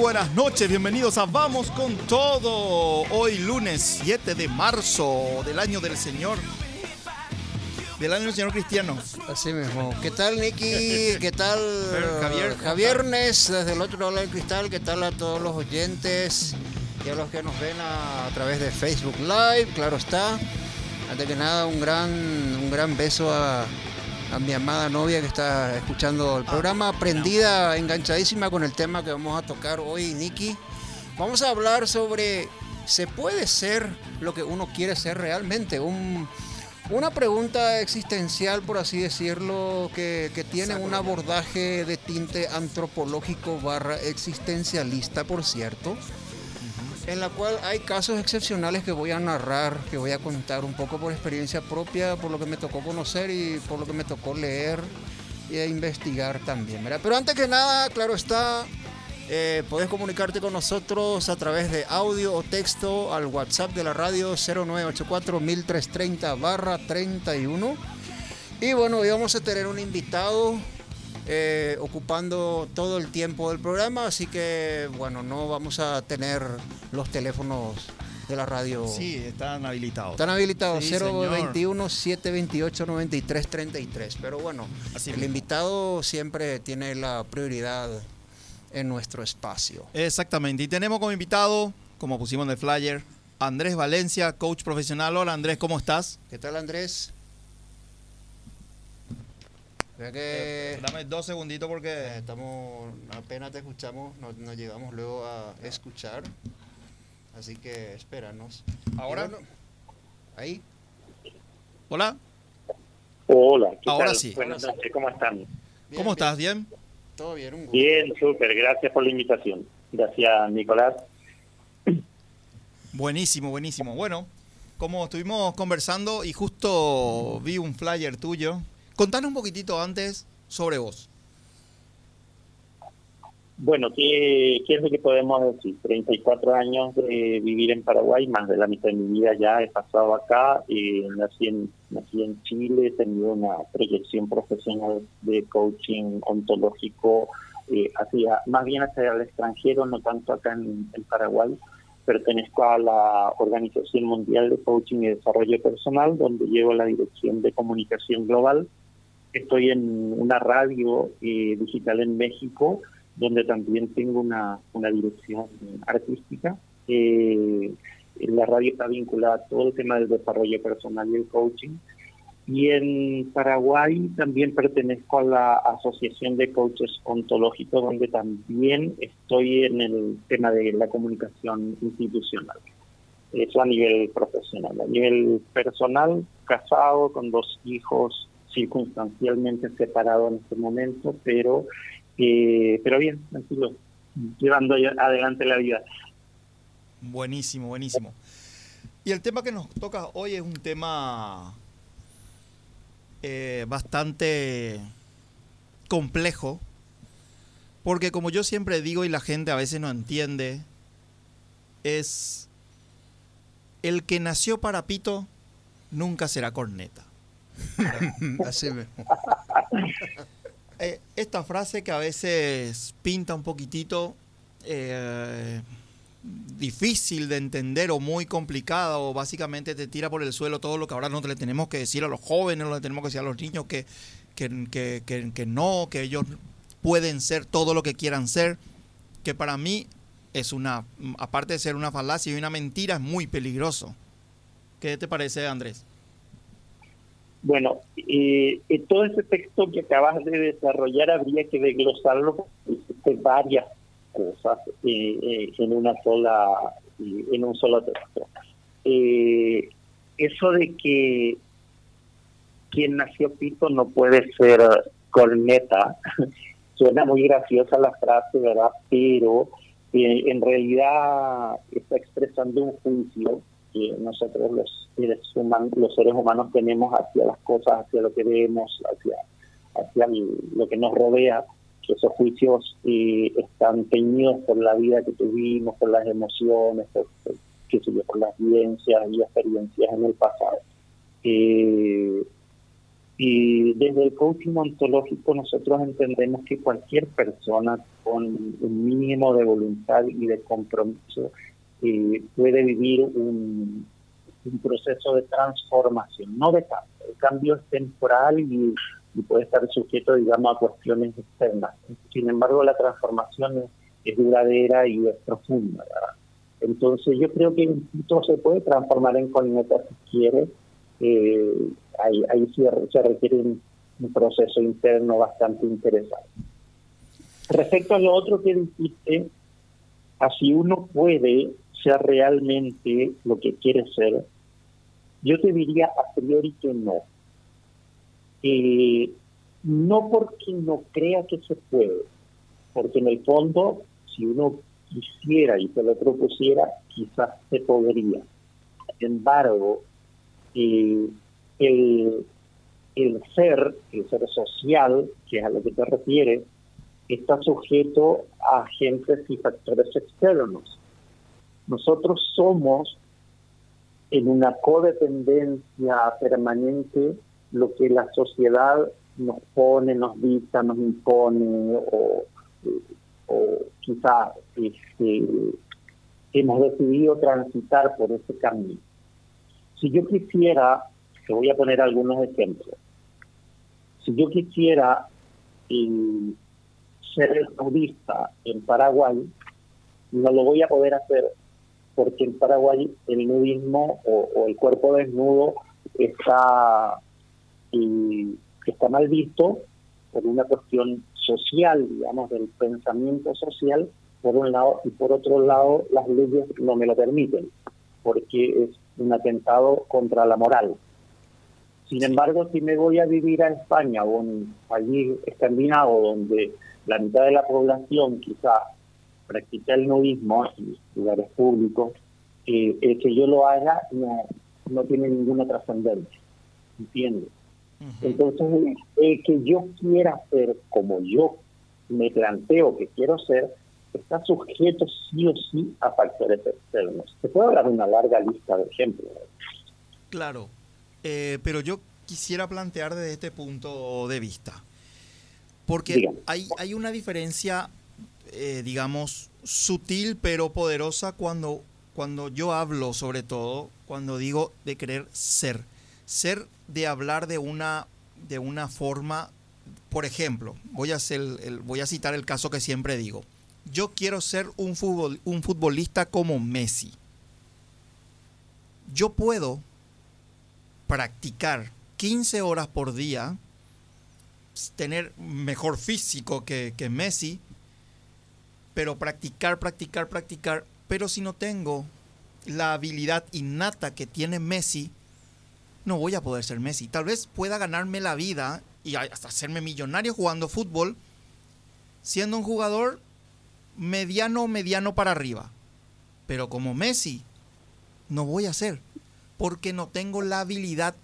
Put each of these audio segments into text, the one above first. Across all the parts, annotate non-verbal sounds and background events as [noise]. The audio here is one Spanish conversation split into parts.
buenas noches, bienvenidos a Vamos con Todo. Hoy lunes 7 de marzo del año del Señor. Del año del Señor Cristiano. Así mismo. ¿Qué tal, Nicky? [laughs] ¿Qué tal, Javier? Javiernes, desde el otro lado del cristal? ¿Qué tal a todos los oyentes y a los que nos ven a, a través de Facebook Live? Claro está. Antes que nada, un gran, un gran beso a, a mi amada novia que está escuchando el programa, prendida, enganchadísima con el tema que vamos a tocar hoy, Nicky. Vamos a hablar sobre, ¿se puede ser lo que uno quiere ser realmente? Un, una pregunta existencial, por así decirlo, que, que tiene un abordaje de tinte antropológico barra existencialista, por cierto en la cual hay casos excepcionales que voy a narrar, que voy a contar un poco por experiencia propia, por lo que me tocó conocer y por lo que me tocó leer y investigar también. ¿verdad? Pero antes que nada, claro está, eh, puedes comunicarte con nosotros a través de audio o texto al WhatsApp de la radio 0984 31. Y bueno, hoy vamos a tener un invitado eh, ocupando todo el tiempo del programa, así que bueno, no vamos a tener los teléfonos de la radio. Sí, están habilitados. Están habilitados Sí, 021-728-9333. Pero bueno, Así el mismo. invitado siempre tiene la prioridad en nuestro espacio. Exactamente. Y tenemos como invitado, como pusimos en el flyer, Andrés Valencia, coach profesional. Hola Andrés, ¿cómo estás? ¿Qué tal, Andrés? Que Eh, Dame dos segunditos eh, porque... estamos, apenas te escuchamos, no, no llegamos luego a escuchar. Así que espéranos. Ahora. Bueno, ahí. Hola, Hola, ¿qué Ahora tal? sí. Buenas noches, ¿cómo están? Bien, ¿cómo bien. estás? ¿Bien? Todo bien, un gusto. Bien, súper, gracias por la invitación. Gracias, Nicolás. Buenísimo, buenísimo. Bueno, como estuvimos conversando y justo vi un flyer tuyo, contanos un poquitito antes sobre vos. Bueno, ¿qué, ¿qué es lo que podemos decir? 34 años de vivir en Paraguay, más de la mitad de mi vida ya he pasado acá. eh, nací, en, nací en Chile, he tenido una proyección profesional de coaching ontológico eh, hacia, más bien hacia el extranjero, no tanto acá en, en Paraguay. Pertenezco a la Organización Mundial de Coaching y Desarrollo Personal, donde llevo la dirección de comunicación global. Estoy en una radio eh, digital en México, donde también tengo una, una dirección artística. Eh, la radio está vinculada a todo el tema del desarrollo personal y el coaching. Y en Paraguay también pertenezco a la Asociación de Coaches Ontológicos, donde también estoy en el tema de la comunicación institucional. Eso a nivel profesional. A nivel personal, casado, con dos hijos, circunstancialmente separado en este momento, pero, eh, pero bien, tranquilo, llevando adelante la vida. Buenísimo, buenísimo. Y el tema que nos toca hoy es un tema eh, bastante complejo, porque como yo siempre digo y la gente a veces no entiende, es el que nació para pito nunca será corneta. [laughs] Así. Eh, esta frase que a veces pinta un poquitito eh, difícil de entender o muy complicada o básicamente te tira por el suelo todo lo que ahora no le tenemos que decir a los jóvenes, no le tenemos que decir a los niños que, que, que, que- que no, que ellos pueden ser todo lo que quieran ser, que para mí es una, aparte de ser una falacia y una mentira, es muy peligroso. ¿Qué te parece, Andrés? Bueno, eh, todo ese texto que acabas de desarrollar habría que desglosarlo existe varias cosas en una sola en un solo texto. Eh, eso de que quien nació pito no puede ser corneta [laughs] suena muy graciosa la frase, ¿verdad? Pero eh, en realidad está expresando un juicio que nosotros los seres, humanos, los seres humanos tenemos hacia las cosas, hacia lo que vemos, hacia, hacia lo que nos rodea, que esos juicios eh, están teñidos por la vida que tuvimos, por las emociones, por, por, yo, por las vivencias y experiencias en el pasado. Eh, Y desde el coaching ontológico nosotros entendemos que cualquier persona con un mínimo de voluntad y de compromiso eh, puede vivir un, proceso de transformación, no de cambio. El cambio es temporal y, puede estar sujeto, digamos, a cuestiones externas. Sin embargo, la transformación es, duradera y es profunda. Entonces, yo creo que punto se puede transformar en colineta si quiere, eh, ahí, se requiere un, proceso interno bastante interesante. Respecto a lo otro que dijiste, así uno puede ser realmente lo que quiere ser, yo te diría a priori que no. Eh, no porque no crea que se puede, porque en el fondo, si uno quisiera y se lo propusiera, quizás se podría. Sin embargo, el, el ser, el ser social, que es a lo que te refieres, está sujeto a agentes y factores externos. Nosotros somos en una codependencia permanente lo que la sociedad nos pone, nos dicta, nos impone o, o quizá este, hemos decidido transitar por ese camino. Si yo quisiera, te voy a poner algunos ejemplos, si yo quisiera eh, ser nudista en Paraguay, no lo voy a poder hacer porque en Paraguay el nudismo o, el cuerpo desnudo está, y, está mal visto por una cuestión social, digamos, del pensamiento social, por un lado, y por otro lado las leyes no me lo permiten, porque es un atentado contra la moral. Sin embargo, si me voy a vivir a España o un país escandinavo donde la mitad de la población quizá practica el nudismo en lugares públicos, eh, el que yo lo haga no, no tiene ninguna trascendencia, ¿entiendes? Entonces, el que yo quiera ser como yo me planteo que quiero ser, está sujeto sí o sí a factores externos. Puede hablar de una larga lista de ejemplos. Claro, eh, pero yo quisiera plantear desde este punto de vista, porque hay, hay una diferencia, eh, digamos, sutil pero poderosa cuando, cuando yo hablo, sobre todo, cuando digo de querer ser. Ser de hablar de una, de una forma, por ejemplo, voy a, hacer voy a citar el caso que siempre digo yo quiero ser un, un futbolista como Messi. Yo puedo practicar 15 horas por día, tener mejor físico que Messi, pero practicar, practicar, practicar, pero si no tengo la habilidad innata que tiene Messi, no voy a poder ser Messi. Tal vez pueda ganarme la vida y hasta hacerme millonario jugando fútbol, siendo un jugador mediano, mediano para arriba. Pero como Messi, no voy a ser, porque no tengo la habilidad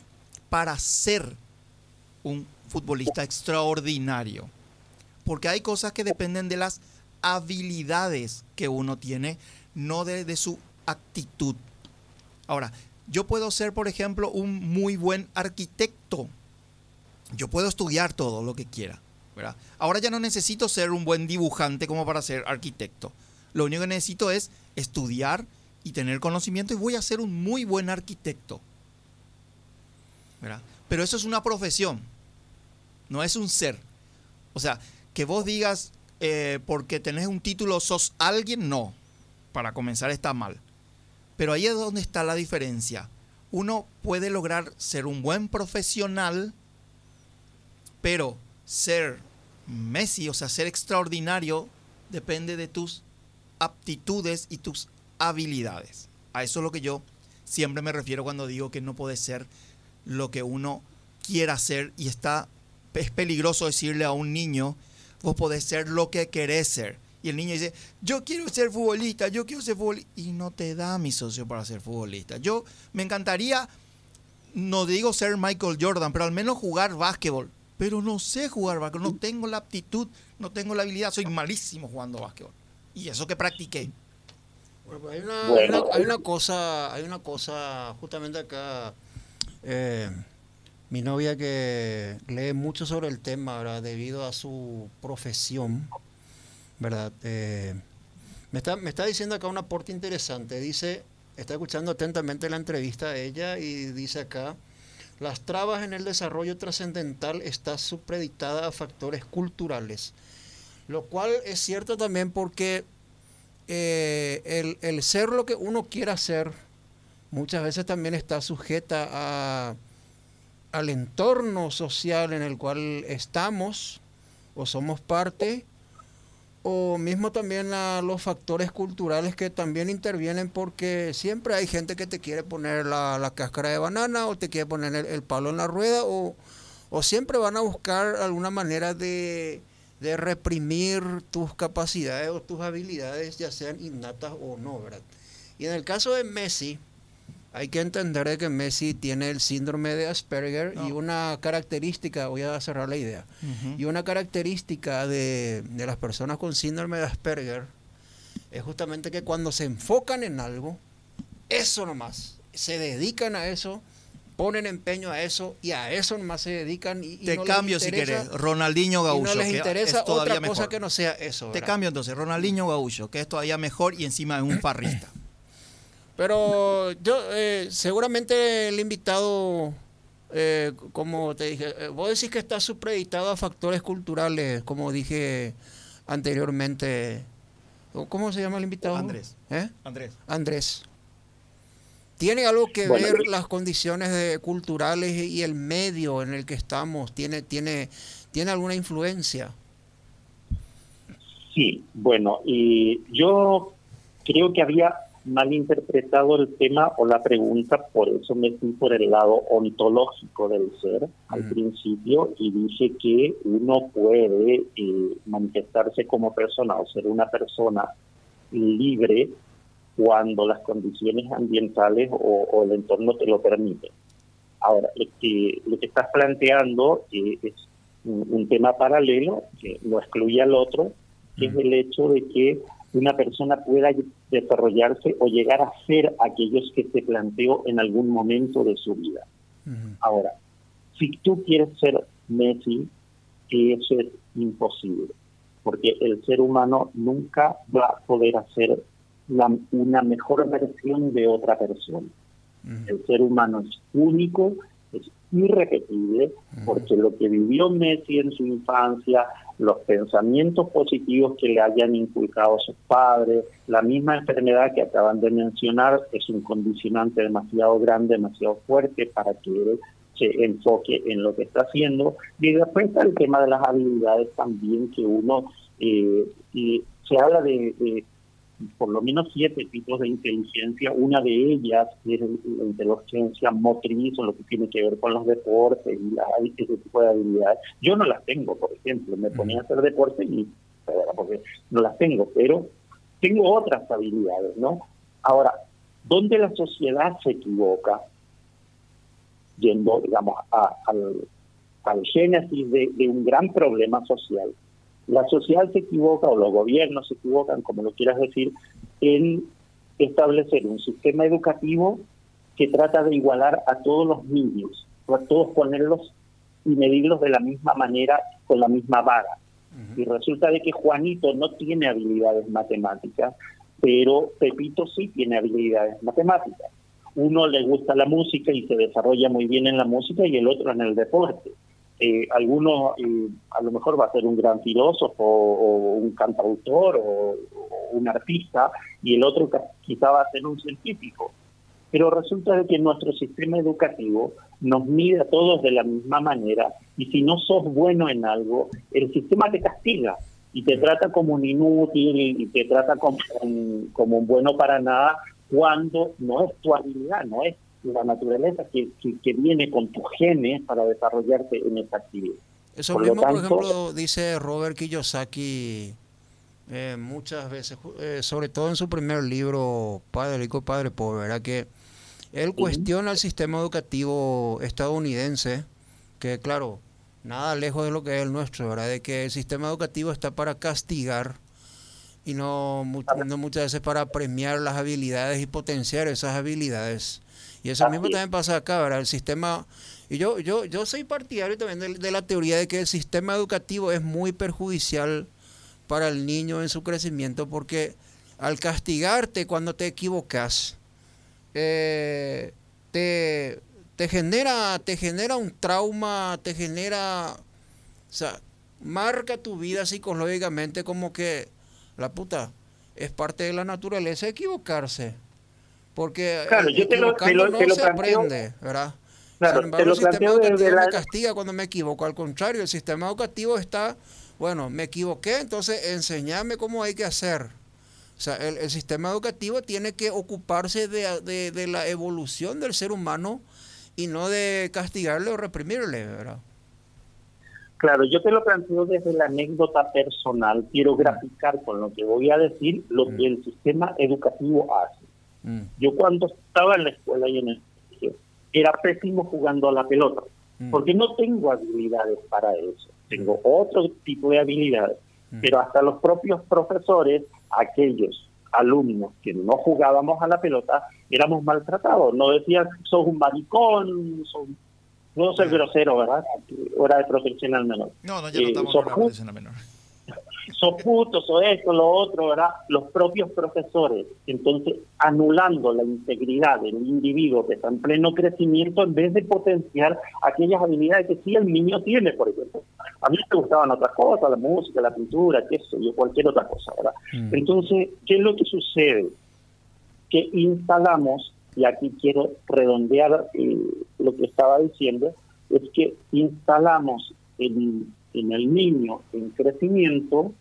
para ser un futbolista extraordinario. Porque hay cosas que dependen de las habilidades que uno tiene, no de, su actitud. Ahora, yo puedo ser, por ejemplo, un muy buen arquitecto. Yo puedo estudiar todo lo que quiera. Ahora ya no necesito ser un buen dibujante como para ser arquitecto. Lo único que necesito es estudiar y tener conocimiento y voy a ser un muy buen arquitecto. Pero eso es una profesión, no es un ser. O sea, que vos digas eh, porque tenés un título sos alguien, no. Para comenzar está mal. Pero ahí es donde está la diferencia. Uno puede lograr ser un buen profesional, pero ser Messi, o sea, ser extraordinario, depende de tus aptitudes y tus habilidades. A eso es lo que yo siempre me refiero cuando digo que no puede ser lo que uno quiera ser y está es peligroso decirle a un niño, vos podés ser lo que querés ser. Y el niño dice, yo quiero ser futbolista, yo quiero ser futbolista. Y no te da mi socio para ser futbolista. Yo me encantaría, no digo ser Michael Jordan, pero al menos jugar básquetbol pero no sé jugar básquetbol, no tengo la aptitud, no tengo la habilidad, soy malísimo jugando básquetbol. Y eso que practiqué. Bueno, pues hay, una, hay, una, cosa, hay una cosa justamente acá. Eh, Mi novia que lee mucho sobre el tema. Debido a su profesión, ¿verdad? Eh, me, está, diciendo acá un aporte interesante. Dice, está escuchando atentamente la entrevista a ella y dice acá, las trabas en el desarrollo trascendental está supeditada a factores culturales, lo cual es cierto también porque eh, el, el ser lo que uno quiera ser muchas veces también está sujeta a al entorno social en el cual estamos o somos parte, o mismo también a los factores culturales que también intervienen porque siempre hay gente que te quiere poner la, cáscara de banana o te quiere poner el, palo en la rueda o, o, siempre van a buscar alguna manera de, de reprimir tus capacidades o tus habilidades, ya sean innatas o no, ¿verdad? Y en el caso de Messi, hay que entender que Messi tiene el síndrome de Asperger y una característica, voy a cerrar la idea, y una característica de, las personas con síndrome de Asperger es justamente que cuando se enfocan en algo, eso nomás, se dedican a eso, ponen empeño a eso y a eso nomás se dedican. Y, Te cambio si querés, Ronaldinho Gaúcho. no les interesa otra cosa que no sea eso. Te cambio entonces, Ronaldinho Gaúcho, que es todavía mejor y encima es un farrista. Pero yo, eh, seguramente el invitado, eh, como te dije, eh, vos decís que está supreditado a factores culturales, como dije anteriormente. ¿Cómo se llama el invitado? Andrés. Andrés. Andrés. ¿Tiene algo que ver las condiciones culturales y el medio en el que estamos? ¿Tiene, tiene, ¿Tiene alguna influencia? Sí, bueno, y yo creo que había mal interpretado el tema o la pregunta, por eso me fui por el lado ontológico del ser al mm. principio y dije que uno puede eh, manifestarse como persona o ser una persona libre cuando las condiciones ambientales o, el entorno te lo permiten. Ahora, lo que, lo que estás planteando eh, es un, un, tema paralelo que no excluye al otro, que es mm. el hecho de que una persona pueda desarrollarse o llegar a ser aquellos que se planteó en algún momento de su vida. Ahora, si tú quieres ser Messi, eso es imposible, porque el ser humano nunca va a poder hacer una mejor versión de otra persona. El ser humano es único, es irrepetible, porque lo que vivió Messi en su infancia, los pensamientos positivos que le hayan inculcado sus padres, la misma enfermedad que acaban de mencionar, es un condicionante demasiado grande, demasiado fuerte para que él se enfoque en lo que está haciendo. Y después está el tema de las habilidades también que uno, eh, y se habla de por lo menos siete tipos de inteligencia. Una de ellas es la inteligencia motriz o lo que tiene que ver con los deportes y ese tipo de habilidades. Yo no las tengo, por ejemplo. Me ponía a hacer deporte y porque no las tengo, pero tengo otras habilidades, ¿no? Ahora, ¿dónde la sociedad se equivoca? Yendo, digamos, al, al génesis de un gran problema social la sociedad se equivoca o los gobiernos se equivocan, como lo quieras decir, en establecer un sistema educativo que trata de igualar a todos los niños, a todos ponerlos y medirlos de la misma manera, con la misma vara. Y resulta de que Juanito no tiene habilidades matemáticas, pero Pepito sí tiene habilidades matemáticas. Uno le gusta la música y se desarrolla muy bien en la música y el otro en el deporte eh, alguno eh, a lo mejor va a ser un gran filósofo o, un cantautor o, un artista y el otro quizá va a ser un científico. Pero resulta de que nuestro sistema educativo nos mide a todos de la misma manera y si no sos bueno en algo, el sistema te castiga y te trata como un inútil y te trata como como un bueno para nada cuando no es tu habilidad, no es la naturaleza que, que, viene con tu genes para desarrollarte en esa actividad. Eso mismo, por ejemplo, dice Robert Kiyosaki eh, muchas veces, eh, sobre todo en su primer libro, Padre Rico, Padre Pobre, ¿verdad? que él cuestiona el sistema educativo estadounidense, que claro, nada lejos de lo que es el nuestro, ¿verdad? De que el sistema educativo está para castigar y no, no muchas veces para premiar las habilidades y potenciar esas habilidades. Y eso mismo también pasa acá, ¿verdad? El sistema Y yo, yo, yo soy partidario también de, de la teoría de que el sistema educativo es muy perjudicial para el niño en su crecimiento porque al castigarte cuando te equivocas, eh, te, te, genera, te genera un trauma, te genera, o sea, marca tu vida psicológicamente como que la puta es parte de la naturaleza equivocarse. Porque claro, yo te lo, te lo, no te lo se planteo, aprende, ¿verdad? Claro, Sin embargo, te lo el sistema planteo desde educativo la- me castiga cuando me equivoco. Al contrario, el sistema educativo está, bueno, me equivoqué, entonces enseñame cómo hay que hacer. O sea, el, el sistema educativo tiene que ocuparse de, de- de la evolución del ser humano y no de castigarle o reprimirle, ¿verdad? Claro, yo te lo planteo desde la anécdota personal. Quiero graficar con lo que voy a decir lo que el sistema educativo hace. Mm, Yo cuando estaba en la escuela y en el colegio, era pésimo jugando a la pelota, mm, porque no tengo habilidades para eso. Tengo otro tipo de habilidades, Mm. pero hasta los propios profesores, aquellos alumnos que no jugábamos a la pelota, éramos maltratados. No decían, sos un maricón, sos... no ser grosero, ¿verdad? Hora de protección al menor. No, no, ya no Eh, estamos sos con la protección a menor. Sos puto, sos esto, lo otro, ¿verdad? Los propios profesores, entonces anulando la integridad del individuo que está en pleno crecimiento en vez de potenciar aquellas habilidades que sí el niño tiene, por ejemplo. A mí me gustaban otras cosas, la música, la pintura, qué sé yo, cualquier otra cosa, ¿verdad? Mm. Entonces, ¿qué es lo que sucede? Que instalamos, y aquí quiero redondear eh, lo que estaba diciendo, es que instalamos en, en el niño en crecimiento,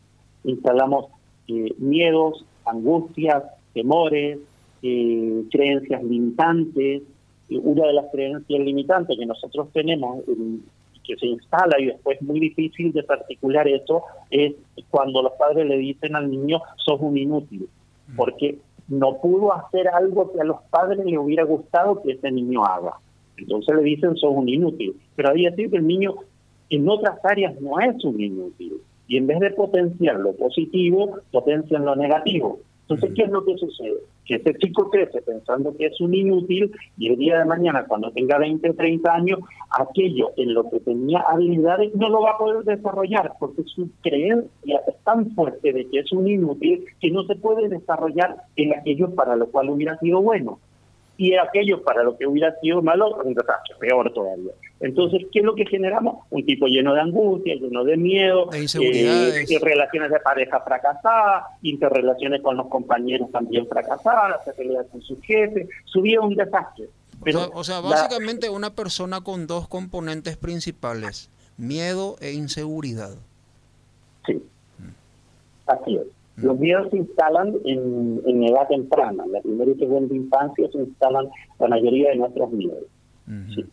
instalamos eh, miedos, angustias, temores, eh, creencias limitantes. Y una de las creencias limitantes que nosotros tenemos, en- que se instala y después es muy difícil desarticular eso, es cuando los padres le dicen al niño, sos un inútil, porque no pudo hacer algo que a los padres le hubiera gustado que ese niño haga. Entonces le dicen, sos un inútil. Pero había decir que el niño en otras áreas no es un inútil. Y en vez de potenciar lo positivo, potencian lo negativo. Entonces, ¿qué es lo que sucede? Que ese chico crece pensando que es un inútil y el día de mañana, cuando tenga 20 o 30 años, aquello en lo que tenía habilidades no lo va a poder desarrollar porque su creencia es tan fuerte de que es un inútil que no se puede desarrollar en aquello para lo cual hubiera sido bueno y aquello para lo que hubiera sido malo, un desastre, peor todavía. Entonces, ¿qué es lo que generamos? Un tipo lleno de angustia, lleno de miedo, De eh, relaciones de pareja fracasadas, interrelaciones con los compañeros también fracasadas, se pelea con su jefe, su vida es un desastre. Pero o sea, o sea, la- básicamente una persona con dos componentes principales, miedo e inseguridad. Sí, así es. Los miedos se instalan en, en edad temprana, en la primera y segunda infancia se instalan la mayoría de nuestros miedos. Sí.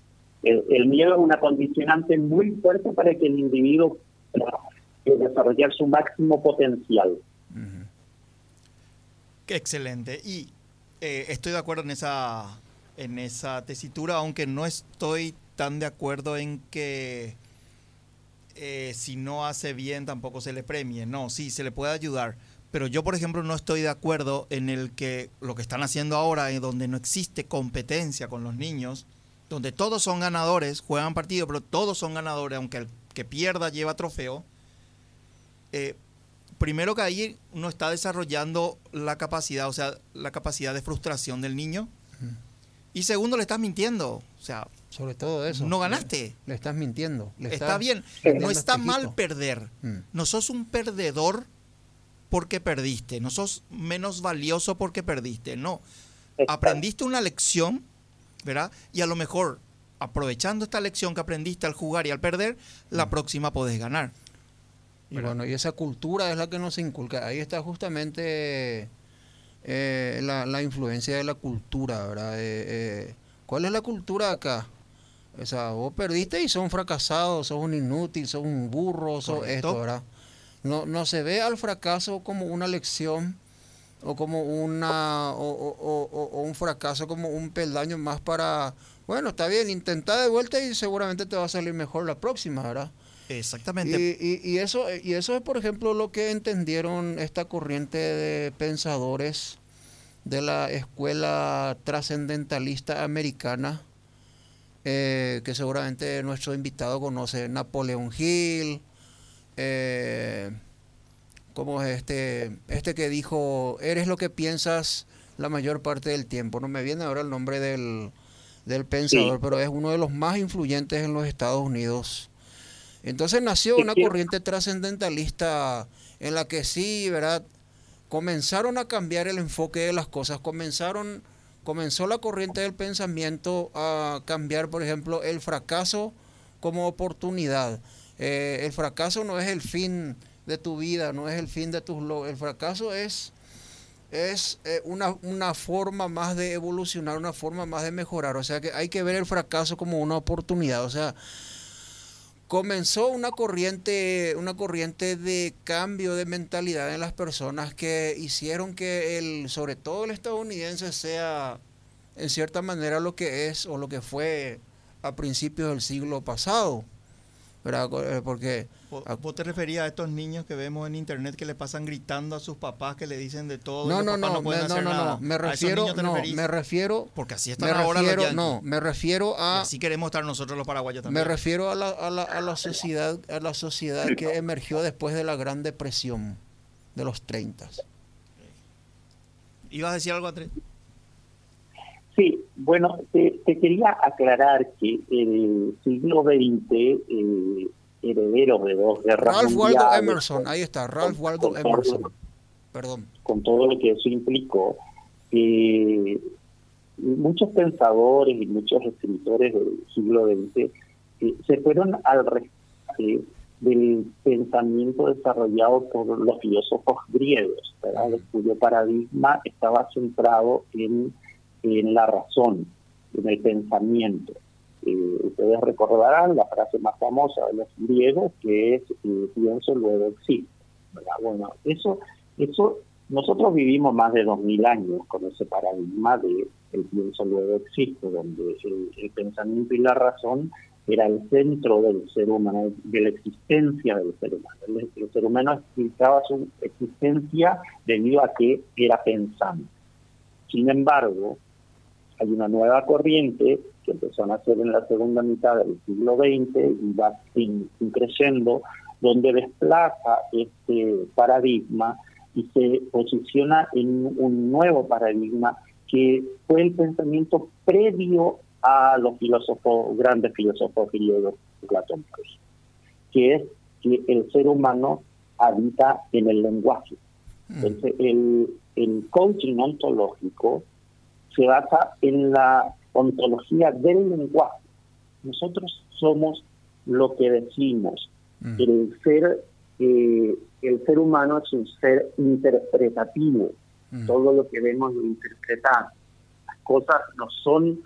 El, el miedo es una condicionante muy fuerte para que el individuo pueda desarrollar su máximo potencial. Qué excelente. Y eh, estoy de acuerdo en esa, en esa tesitura, aunque no estoy tan de acuerdo en que eh, si no hace bien tampoco se le premie. No, sí, se le puede ayudar. Pero yo, por ejemplo, no estoy de acuerdo en el que lo que están haciendo ahora, en donde no existe competencia con los niños, donde todos son ganadores, juegan partido, pero todos son ganadores, aunque el que pierda lleva trofeo. Eh, primero que ahí uno está desarrollando la capacidad, o sea, la capacidad de frustración del niño. Y segundo, le estás mintiendo. O sea, Sobre todo eso. no ganaste. Le estás mintiendo. le Está bien. No está mal perder. Mm. No sos un perdedor porque perdiste. No sos menos valioso porque perdiste. No. Aprendiste una lección, ¿verdad? Y a lo mejor, aprovechando esta lección que aprendiste al jugar y al perder, la próxima podés ganar. Y bueno, y esa cultura es la que nos inculca. Ahí está justamente eh, la, la influencia de la cultura, ¿verdad? Eh, eh, ¿Cuál es la cultura acá? O sea, vos perdiste y sos un fracasado, sos un inútil, sos un burro, sos Correcto. esto, ¿verdad? No, no se ve al fracaso como una lección o como una o, o- o- o- o un fracaso como un peldaño más para bueno está bien intenta de vuelta y seguramente te va a salir mejor la próxima verdad Exactamente. y, y- y eso, y eso es, por ejemplo, lo que entendieron esta corriente de pensadores de la escuela trascendentalista americana, eh, que seguramente nuestro invitado conoce, Napoleón Hill, eh, como es este, este que dijo, eres lo que piensas la mayor parte del tiempo. No me viene ahora el nombre del, del pensador, pero es uno de los más influyentes en los Estados Unidos. Entonces nació una corriente trascendentalista en la que sí, ¿verdad? Comenzaron a cambiar el enfoque de las cosas, comenzaron, comenzó la corriente del pensamiento a cambiar, por ejemplo, el fracaso como oportunidad. Eh, el fracaso no es el fin de tu vida, no es el fin de tus logros. El fracaso es, es eh, una, una forma más de evolucionar, una forma más de mejorar. O sea que hay que ver el fracaso como una oportunidad. O sea, comenzó una corriente, una corriente de cambio de mentalidad en las personas que hicieron que el, sobre todo el estadounidense sea en cierta manera lo que es o lo que fue a principios del siglo pasado. Eh, porque... ¿Vos te referías a estos niños que vemos en internet que le pasan gritando a sus papás que le dicen de todo? No, no, no, no, no, no, me refiero, no, me refiero... Porque así están ahora los No, me refiero a... Y así queremos estar nosotros los paraguayos también. Me refiero a la, a la, a la sociedad, a la sociedad que emergió después de la Gran Depresión de los 30. ¿Ibas a decir algo, Andrés? Sí, bueno, te, quería aclarar que el siglo XX, eh, heredero de dos guerras Ralph Waldo Emerson, ahí está, Ralph Waldo Emerson. Perdón. Con todo lo que eso implicó, eh, muchos pensadores y muchos escritores del siglo XX eh, se fueron al rescate del pensamiento desarrollado por los filósofos griegos, ¿verdad? cuyo paradigma estaba centrado en en la razón, en el pensamiento. Eh, ustedes recordarán la frase más famosa de los griegos que es eh, pienso luego existo. Bueno, eso, eso nosotros vivimos más de dos mil años con ese paradigma de el pienso luego existo, donde el, pensamiento y la razón era el centro del ser humano, de la existencia del ser humano. El, el ser humano explicaba su existencia debido a que era pensante. Sin embargo, hay una nueva corriente que empezó a nacer en la segunda mitad del siglo XX y va creciendo, donde desplaza este paradigma y se posiciona en un nuevo paradigma que fue el pensamiento previo a los filósofos, grandes filósofos griegos platónicos, que es que el ser humano habita en el lenguaje. Mm. Entonces, el, el coaching ontológico se basa en la ontología del lenguaje. Nosotros somos lo que decimos. Mm. El ser eh, el ser humano es un ser interpretativo. Mm. Todo lo que vemos lo interpretamos. Las cosas no son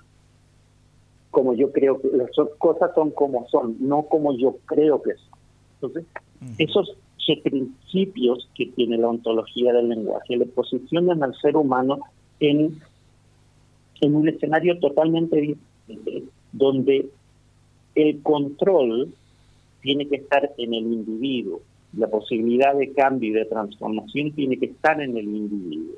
como yo creo que las cosas son como son, no como yo creo que son. Entonces, mm. esos principios que tiene la ontología del lenguaje le posicionan al ser humano en en un escenario totalmente diferente, donde el control tiene que estar en el individuo, la posibilidad de cambio y de transformación tiene que estar en el individuo.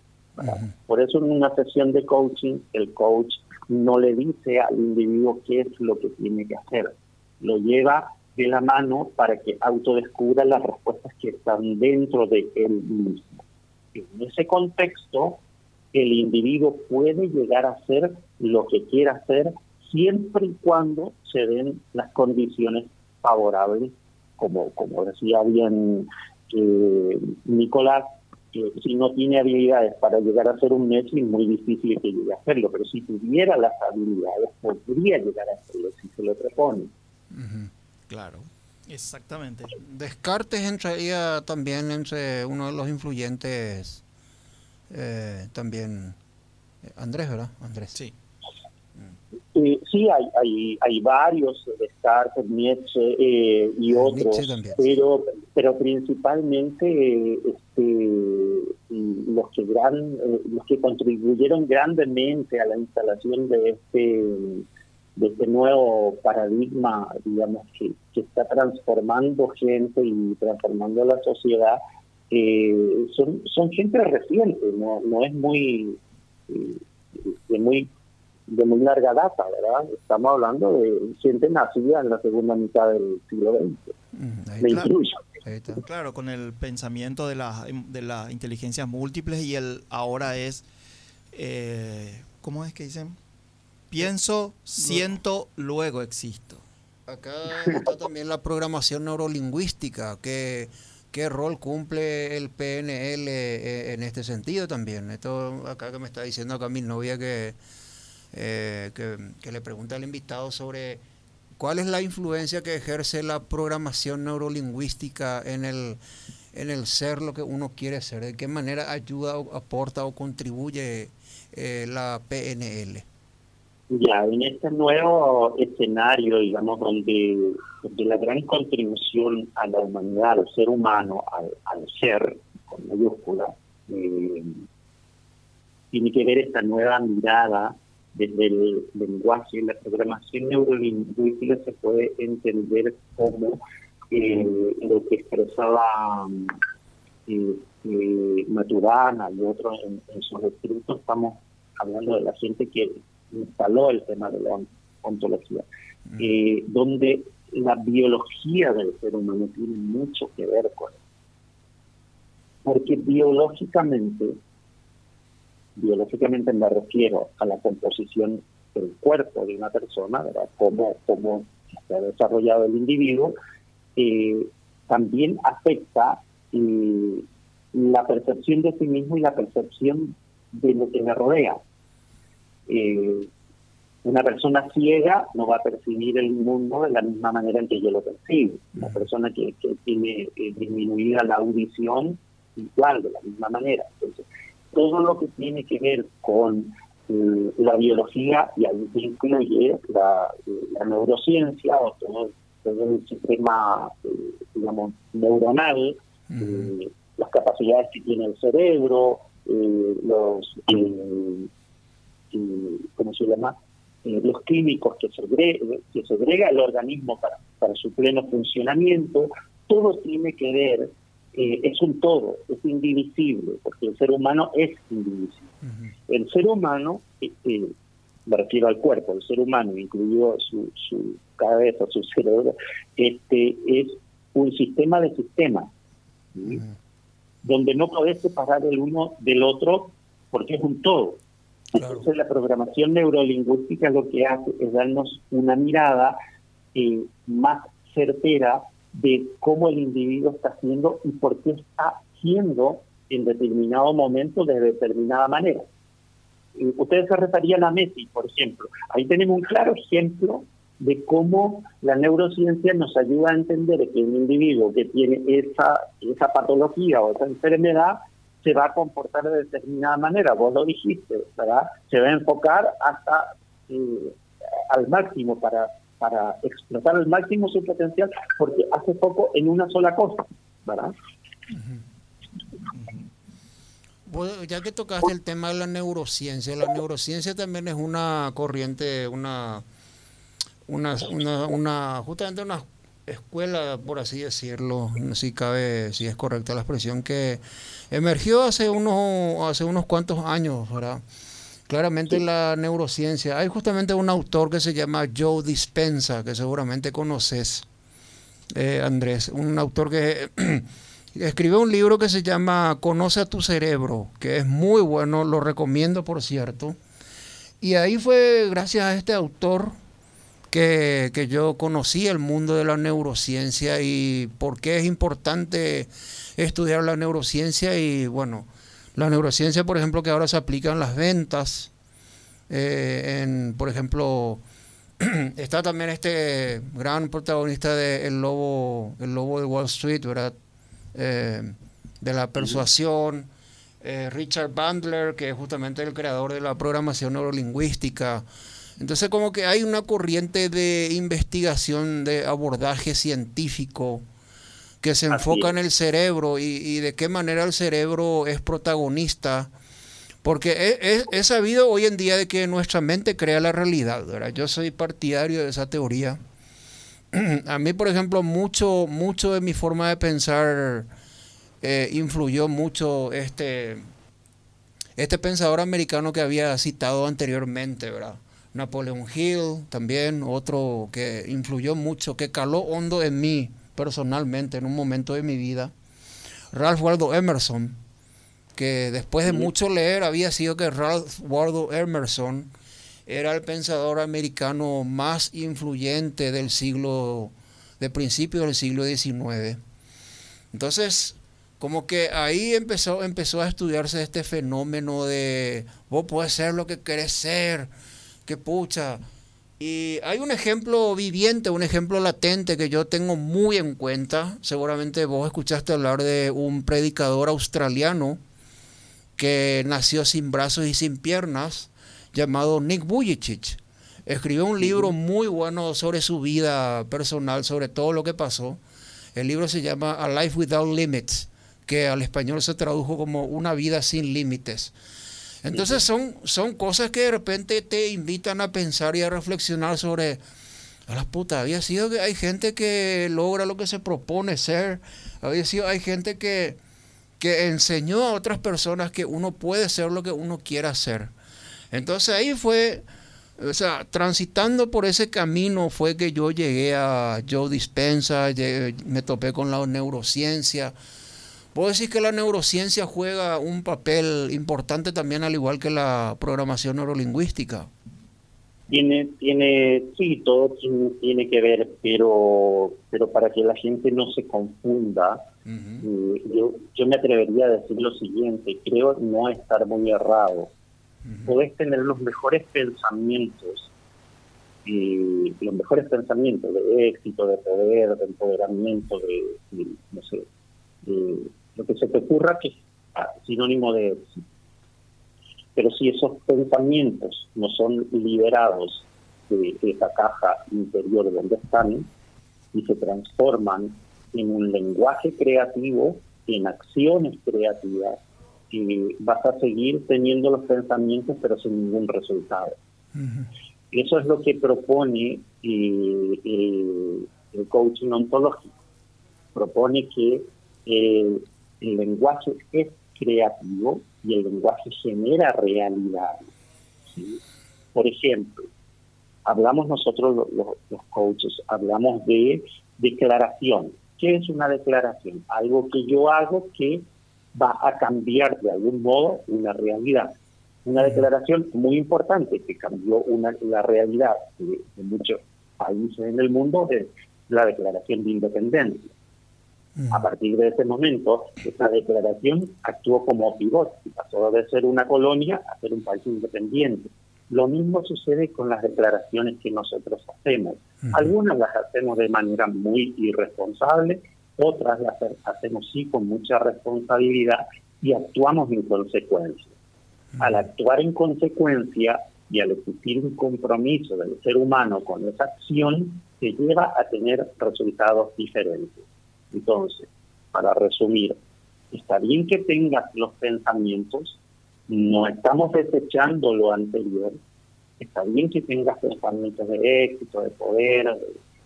Por eso en una sesión de coaching el coach no le dice al individuo qué es lo que tiene que hacer, lo lleva de la mano para que autodescubra las respuestas que están dentro de él mismo. En ese contexto, el individuo puede llegar a hacer lo que quiera hacer siempre y cuando se den las condiciones favorables, como, como decía bien eh, Nicolás, que si no tiene habilidades para llegar a ser un Messi, es muy difícil que llegue a hacerlo, pero si tuviera las habilidades, podría llegar a hacerlo si se lo propone. Claro, exactamente. Descartes entraría también entre uno de los influyentes eh, también eh, Andrés, ¿verdad? Andrés. Sí. Eh, sí, hay, hay, hay varios, Descartes, Nietzsche eh, y otros, pero pero principalmente este, los que gran, los que contribuyeron grandemente a la instalación de este de este nuevo paradigma, digamos, que, que está transformando gente y transformando la sociedad, eh, son, son gente reciente, no, no es muy, eh, muy de muy larga data, ¿verdad? Estamos hablando de gente nacida en la segunda mitad del siglo XX. Mm, Me incluyo. Claro, con el pensamiento de, la, de las inteligencias múltiples y el ahora es, eh, ¿cómo es que dicen? Pienso, siento, luego existo. Acá está también la programación neurolingüística, que qué rol cumple el PNL eh, en este sentido también. Esto acá que me está diciendo acá mi novia que, eh, que, que, le pregunta al invitado sobre cuál es la influencia que ejerce la programación neurolingüística en el, en el ser lo que uno quiere ser, de qué manera ayuda, aporta o contribuye eh, la PNL. Ya, en este nuevo escenario, digamos, donde, la gran contribución a la humanidad, al ser humano, al, ser, con mayúscula, eh, tiene que ver esta nueva mirada desde el lenguaje. La programación neurolingüística se puede entender como eh, lo que expresaba eh, eh, Maturana y otros en, en sus escritos. Estamos hablando de la gente que instaló el tema de la ontología, eh, donde la biología del ser humano tiene mucho que ver con eso. Porque biológicamente, biológicamente me refiero a la composición del cuerpo de una persona, ¿verdad? Cómo, cómo se ha desarrollado el individuo, eh, también afecta eh, la percepción de sí mismo y la percepción de lo que me rodea. Eh, una persona ciega no va a percibir el mundo de la misma manera en que yo lo percibo. Una persona que, tiene eh, disminuida la audición, igual, de la misma manera. Entonces, todo lo que tiene que ver con eh, la biología, y ahí se incluye la, neurociencia o todo, el sistema, digamos, neuronal, las capacidades que tiene el cerebro, los ¿cómo se llama? Eh, los químicos que segrega, que segrega el organismo para, para su pleno funcionamiento, todo tiene que ver, eh, es un todo, es indivisible, porque el ser humano es indivisible. El ser humano, eh, me refiero al cuerpo, el ser humano, incluido su, su cabeza, su [laughs] cerebro, este es un sistema de sistemas, donde no podés separar el uno del otro porque es un todo. Entonces la programación neurolingüística lo que hace es darnos una mirada eh, más certera de cómo el individuo está haciendo y por qué está haciendo en determinado momento de determinada manera. Eh, ustedes se referían a Messi, por ejemplo. Ahí tenemos un claro ejemplo de cómo la neurociencia nos ayuda a entender que un individuo que tiene esa, esa patología o esa enfermedad se va a comportar de determinada manera, vos lo dijiste, ¿verdad? Se va a enfocar hasta eh, al máximo para, para explotar al máximo su potencial, porque hace poco en una sola cosa, ¿verdad? ya que tocaste el tema de la neurociencia, la neurociencia también es una corriente, una, una, una, una justamente una escuela, por así decirlo, si cabe, si es correcta la expresión, que emergió hace unos, hace unos cuantos años, ¿verdad? Claramente la neurociencia. Hay justamente un autor que se llama Joe Dispensa, que seguramente conoces, eh, Andrés, un autor que [clears throat] escribió un libro que se llama Conoce a tu cerebro, que es muy bueno, lo recomiendo por cierto. Y ahí fue gracias a este autor que, que, yo conocí el mundo de la neurociencia y por qué es importante estudiar la neurociencia y bueno, la neurociencia, por ejemplo, que ahora se aplica en las ventas, eh, en, por ejemplo, [clears throat] está también este gran protagonista de El Lobo, el Lobo de Wall Street, ¿verdad? Eh, de la persuasión, eh, Richard Bandler, que es justamente el creador de la programación neurolingüística, entonces como que hay una corriente de investigación, de abordaje científico que se enfoca en el cerebro y, de qué manera el cerebro es protagonista. Porque es, sabido hoy en día de que nuestra mente crea la realidad. Yo soy partidario de esa teoría. [clears throat] A mí, por ejemplo, mucho, mucho de mi forma de pensar eh, influyó mucho este, este pensador americano que había citado anteriormente, ¿verdad? Napoleon Hill también, otro que influyó mucho, que caló hondo en mí personalmente en un momento de mi vida. Ralph Waldo Emerson, que después de mucho leer había sido que Ralph Waldo Emerson era el pensador americano más influyente del siglo, de principios del siglo XIX. Entonces, como que ahí empezó, empezó a estudiarse este fenómeno de vos puedes ser lo que querés ser, que pucha. Y hay un ejemplo viviente, un ejemplo latente que yo tengo muy en cuenta. Seguramente vos escuchaste hablar de un predicador australiano que nació sin brazos y sin piernas, llamado Nick Vujicic. Escribió un libro muy bueno sobre su vida personal, sobre todo lo que pasó. El libro se llama A Life Without Limits que al español se tradujo como una vida sin límites. Entonces son, son cosas que de repente te invitan a pensar y a reflexionar sobre, a la puta, había sido que hay gente que logra lo que se propone ser, había sido, hay gente que, que enseñó a otras personas que uno puede ser lo que uno quiera ser. Entonces ahí fue, o sea, transitando por ese camino fue que yo llegué a Joe Dispensa, me topé con la neurociencia, ¿Puedo decir que la neurociencia juega un papel importante también, al igual que la programación neurolingüística? Tiene, tiene, sí, todo tiene, que ver, pero, pero para que la gente no se confunda, eh, yo, yo me atrevería a decir lo siguiente, creo no estar muy errado. Podés tener los mejores pensamientos, y los mejores pensamientos de éxito, de poder, de empoderamiento, de, no sé, de, lo que se te ocurra que es sinónimo de éxito. Pero si esos pensamientos no son liberados de, esa caja interior donde están y se transforman en un lenguaje creativo, en acciones creativas, y vas a seguir teniendo los pensamientos pero sin ningún resultado. Eso es lo que propone eh, el coaching ontológico. Propone que eh, el lenguaje es creativo y el lenguaje genera realidad. Por ejemplo, hablamos nosotros los, coaches, hablamos de declaración. ¿Qué es una declaración? Algo que yo hago que va a cambiar de algún modo una realidad. Una declaración muy importante que cambió una, la realidad de, de muchos países en el mundo es la declaración de independencia. A partir de ese momento, esta declaración actuó como pivot y pasó de ser una colonia a ser un país independiente. Lo mismo sucede con las declaraciones que nosotros hacemos. Algunas las hacemos de manera muy irresponsable, otras las hacemos sí con mucha responsabilidad y actuamos en consecuencia. Al actuar en consecuencia y al existir un compromiso del ser humano con esa acción, se lleva a tener resultados diferentes. Entonces, para resumir, está bien que tengas los pensamientos, no estamos desechando lo anterior, está bien que tengas pensamientos de éxito, de poder,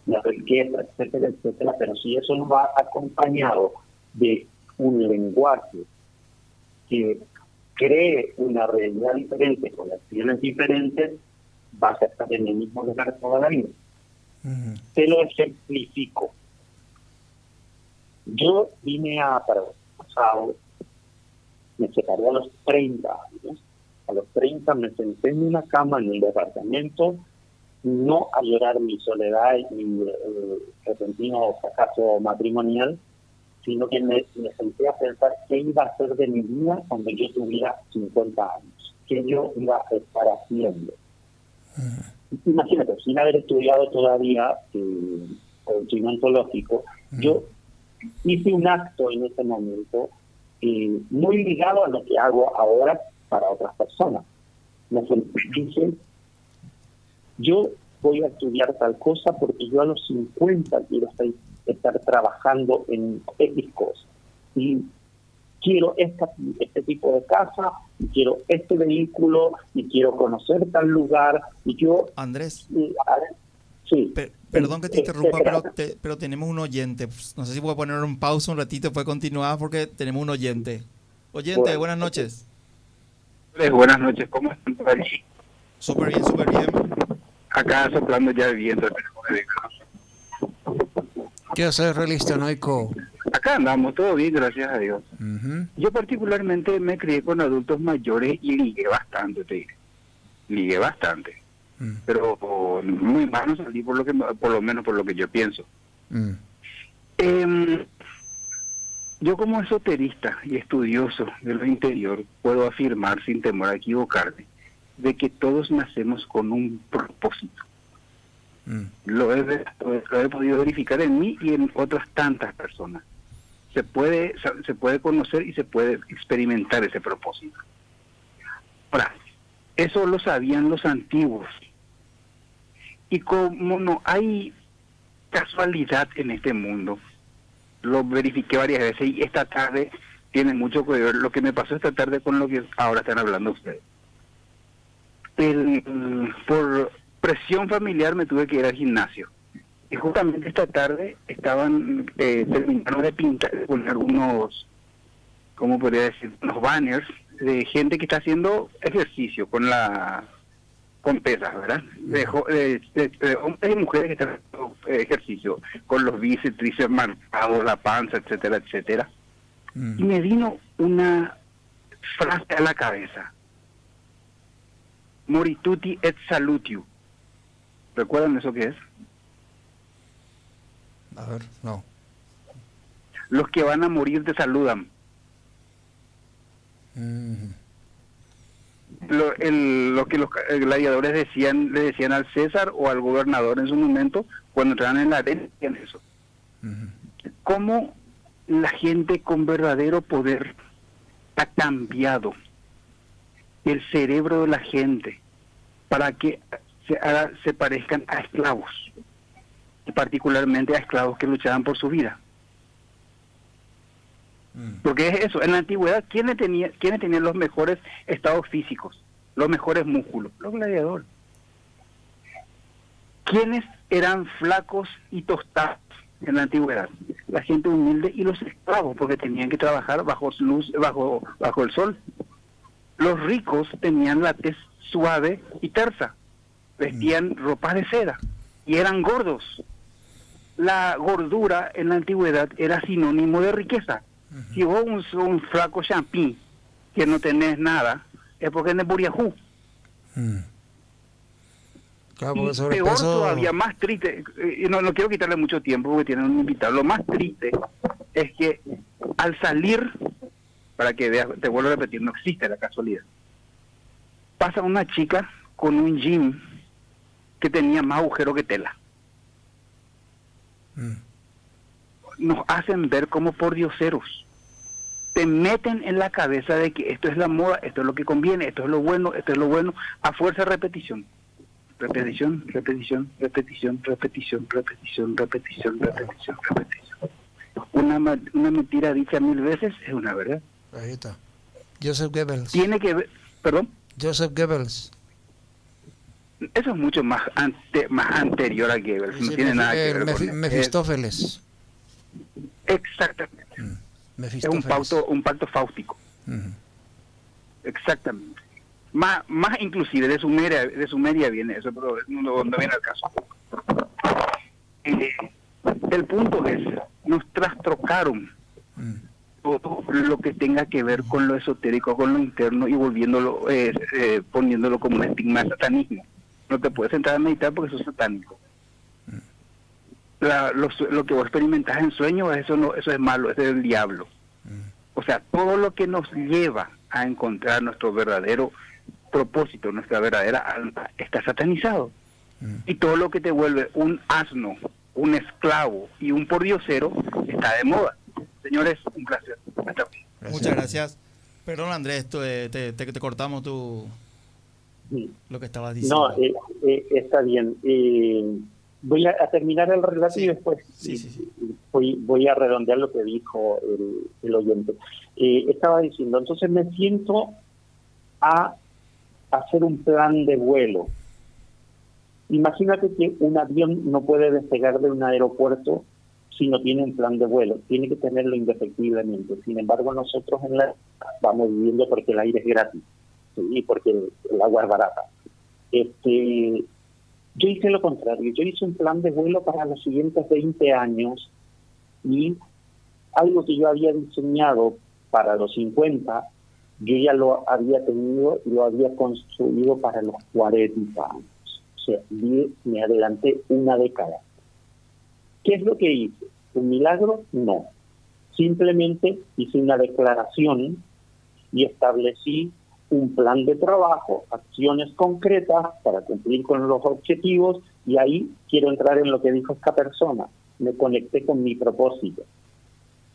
de riqueza, etcétera, etcétera, pero si eso no va acompañado de un lenguaje que cree una realidad diferente con acciones diferentes, vas a estar en el mismo lugar toda la vida. Te lo ejemplifico. Yo vine a para pasado, me separé a los 30 años. A los 30 me senté en una cama en el departamento, no a llorar mi soledad y mi eh, repentino fracaso matrimonial, sino que me, senté a pensar qué iba a hacer de mi vida cuando yo tuviera 50 años, qué yo iba a estar haciendo. Imagínate, sin haber estudiado todavía eh, coaching ontológico, yo hice un acto en ese momento eh, muy ligado a lo que hago ahora para otras personas. Me dije, yo voy a estudiar tal cosa porque yo a los 50 quiero estar, trabajando en X cosas. Y quiero esta, este tipo de casa, y quiero este vehículo, y quiero conocer tal lugar, y yo... Andrés. Sí. Perdón que te interrumpa, pero, pero tenemos un oyente. No sé si puedo poner un pausa un ratito, puede continuar porque tenemos un oyente. Oyente, buenas noches. Buenas noches, ¿cómo están por allí? Súper bien, súper bien. acá soplando ya el viento. ¿Qué haces, realista Noico? Acá andamos, todo bien, gracias a Dios. Yo particularmente me crié con adultos mayores y ligué bastante, te diré. Ligué bastante. Mm. Pero muy mal salí por lo que por lo menos por lo que yo pienso. Mm. Em, yo como esoterista y estudioso de lo interior puedo afirmar sin temor a equivocarme de que todos nacemos con un propósito. Mm. Lo, he, lo he podido verificar en mí y en otras tantas personas. Se puede, se puede conocer y se puede experimentar ese propósito. Ahora, eso lo sabían los antiguos. Y como no hay casualidad en este mundo, lo verifiqué varias veces y esta tarde tiene mucho que ver lo que me pasó esta tarde con lo que ahora están hablando ustedes. por presión familiar me tuve que ir al gimnasio. Y justamente esta tarde estaban eh, terminando de pintar, de poner unos, ¿cómo podría decir? Unos banners de gente que está haciendo ejercicio con la con pesas, ¿verdad? De, hombres y mujeres que están haciendo ejercicio con los bíceps, tríceps marcados, la panza, etcétera, etcétera. Mm. Y me vino una frase a la cabeza. Morituti et salutio. ¿Recuerdan eso que es? A ver, no. Los que van a morir te saludan. Mm. Lo, lo, que los gladiadores decían le decían al César o al gobernador en su momento cuando entraban en la arena decían eso. ¿Cómo la gente con verdadero poder ha cambiado el cerebro de la gente para que se, se parezcan a esclavos, y particularmente a esclavos que luchaban por su vida. Mm. Porque es eso, en la antigüedad, ¿quiénes, tenía, ¿quiénes tenían los mejores estados físicos? Los mejores músculos, los gladiadores. ¿Quiénes eran flacos y tostados en la antigüedad? La gente humilde y los esclavos, porque tenían que trabajar bajo luz, bajo, bajo el sol. Los ricos tenían la tez suave y tersa vestían ropas de seda y eran gordos. La gordura en la antigüedad era sinónimo de riqueza. Si vos un, un flaco champín que no tenés nada, es porque es buriajú. Mm. y peor todavía, más triste, y no, no quiero quitarle mucho tiempo porque tienen un invitado, lo más triste es que al salir, para que veas, te vuelvo a repetir, no existe la casualidad, pasa una chica con un jean que tenía más agujero que tela. Mm. Nos hacen ver como por dioseros. Te meten en la cabeza de que esto es la moda, esto es lo que conviene, esto es lo bueno, esto es lo bueno, a fuerza de repetición. Repetición, repetición, repetición, repetición, repetición, repetición, repetición, repetición. Una, una mentira dicha mil veces es una verdad. Ahí está. Joseph Goebbels. Tiene que ver, perdón. Joseph Goebbels. Eso es mucho más más anterior a Goebbels, no tiene nada que ver con Mefistófeles. Exactamente. Mm, es un pacto, un pacto fáustico. Exactamente. Más, más inclusive de Sumeria, de Sumeria viene eso, pero no, viene al caso. Eh, el punto es, nos trastrocaron mm. todo lo que tenga que ver con lo esotérico, con lo interno y volviéndolo, eh, eh, poniéndolo como un estigma de satanismo no te puedes entrar a meditar porque eso es satánico. Lo, que vos experimentas en sueño, eso no eso es malo, eso es el diablo. O sea, todo lo que nos lleva a encontrar nuestro verdadero propósito, nuestra verdadera alma, está satanizado. Y todo lo que te vuelve un asno, un esclavo y un pordiosero está de moda. Señores, un placer. Muchas gracias. Perdón, Andrés, te, te, te cortamos tu, lo que estaba diciendo. No, eh, eh, está bien. Eh, voy a, terminar el relato y después voy, voy a redondear lo que dijo el, oyente. estaba diciendo, entonces me siento a hacer un plan de vuelo. Imagínate que un avión no puede despegar de un aeropuerto si no tiene un plan de vuelo, tiene que tenerlo indefectiblemente. Sin embargo, nosotros en la vamos viviendo porque el aire es gratis y porque el, agua es barata. Este, Yo hice lo contrario, yo hice un plan de vuelo para los siguientes 20 años y algo que yo había diseñado para los 50, yo ya lo había tenido y lo había construido para los 40 años. O sea, me adelanté una década. ¿Qué es lo que hice? ¿Un milagro? No. Simplemente hice una declaración y establecí un plan de trabajo, acciones concretas para cumplir con los objetivos y ahí quiero entrar en lo que dijo esta persona. Me conecté con mi propósito.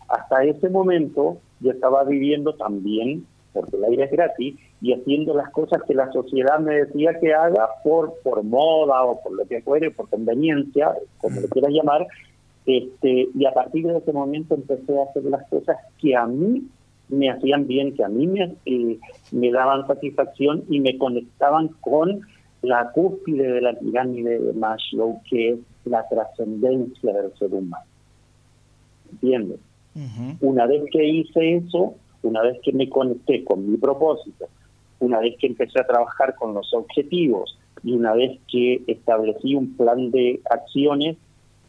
Hasta ese momento yo estaba viviendo también, porque el aire es gratis, y haciendo las cosas que la sociedad me decía que haga por, por moda o por lo que fuere, por conveniencia, como lo quieras llamar, este, y a partir de ese momento empecé a hacer las cosas que a mí me hacían bien, que a mí me, eh, me daban satisfacción y me conectaban con la cúspide de la pirámide de Maslow, que es la trascendencia del ser humano. ¿Entiendes? Una vez que hice eso, una vez que me conecté con mi propósito, una vez que empecé a trabajar con los objetivos y una vez que establecí un plan de acciones,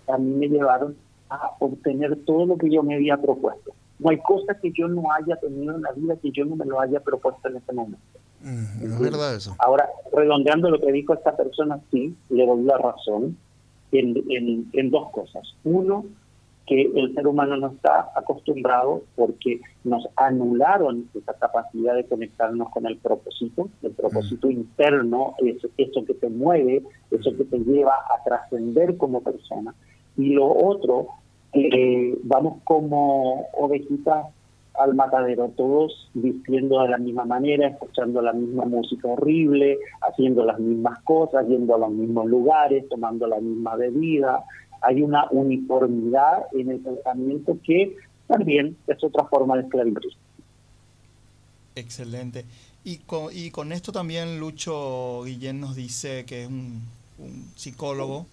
a mí me llevaron a obtener todo lo que yo me había propuesto. No hay cosa que yo no haya tenido en la vida que yo no me lo haya propuesto en ese momento. Mm, es verdad eso. Ahora, redondeando lo que dijo esta persona, sí, le doy la razón en, en, dos cosas. Uno, que el ser humano no está acostumbrado porque nos anularon esa capacidad de conectarnos con el propósito. El propósito interno es eso que te mueve, eso que te lleva a trascender como persona. Y lo otro eh, vamos como ovejitas al matadero, todos vistiendo de la misma manera, escuchando la misma música horrible, haciendo las mismas cosas, yendo a los mismos lugares, tomando la misma bebida. Hay una uniformidad en el pensamiento que también es otra forma de esclavitud. Excelente. Y con, y con esto también Lucho Guillén nos dice que es un, un psicólogo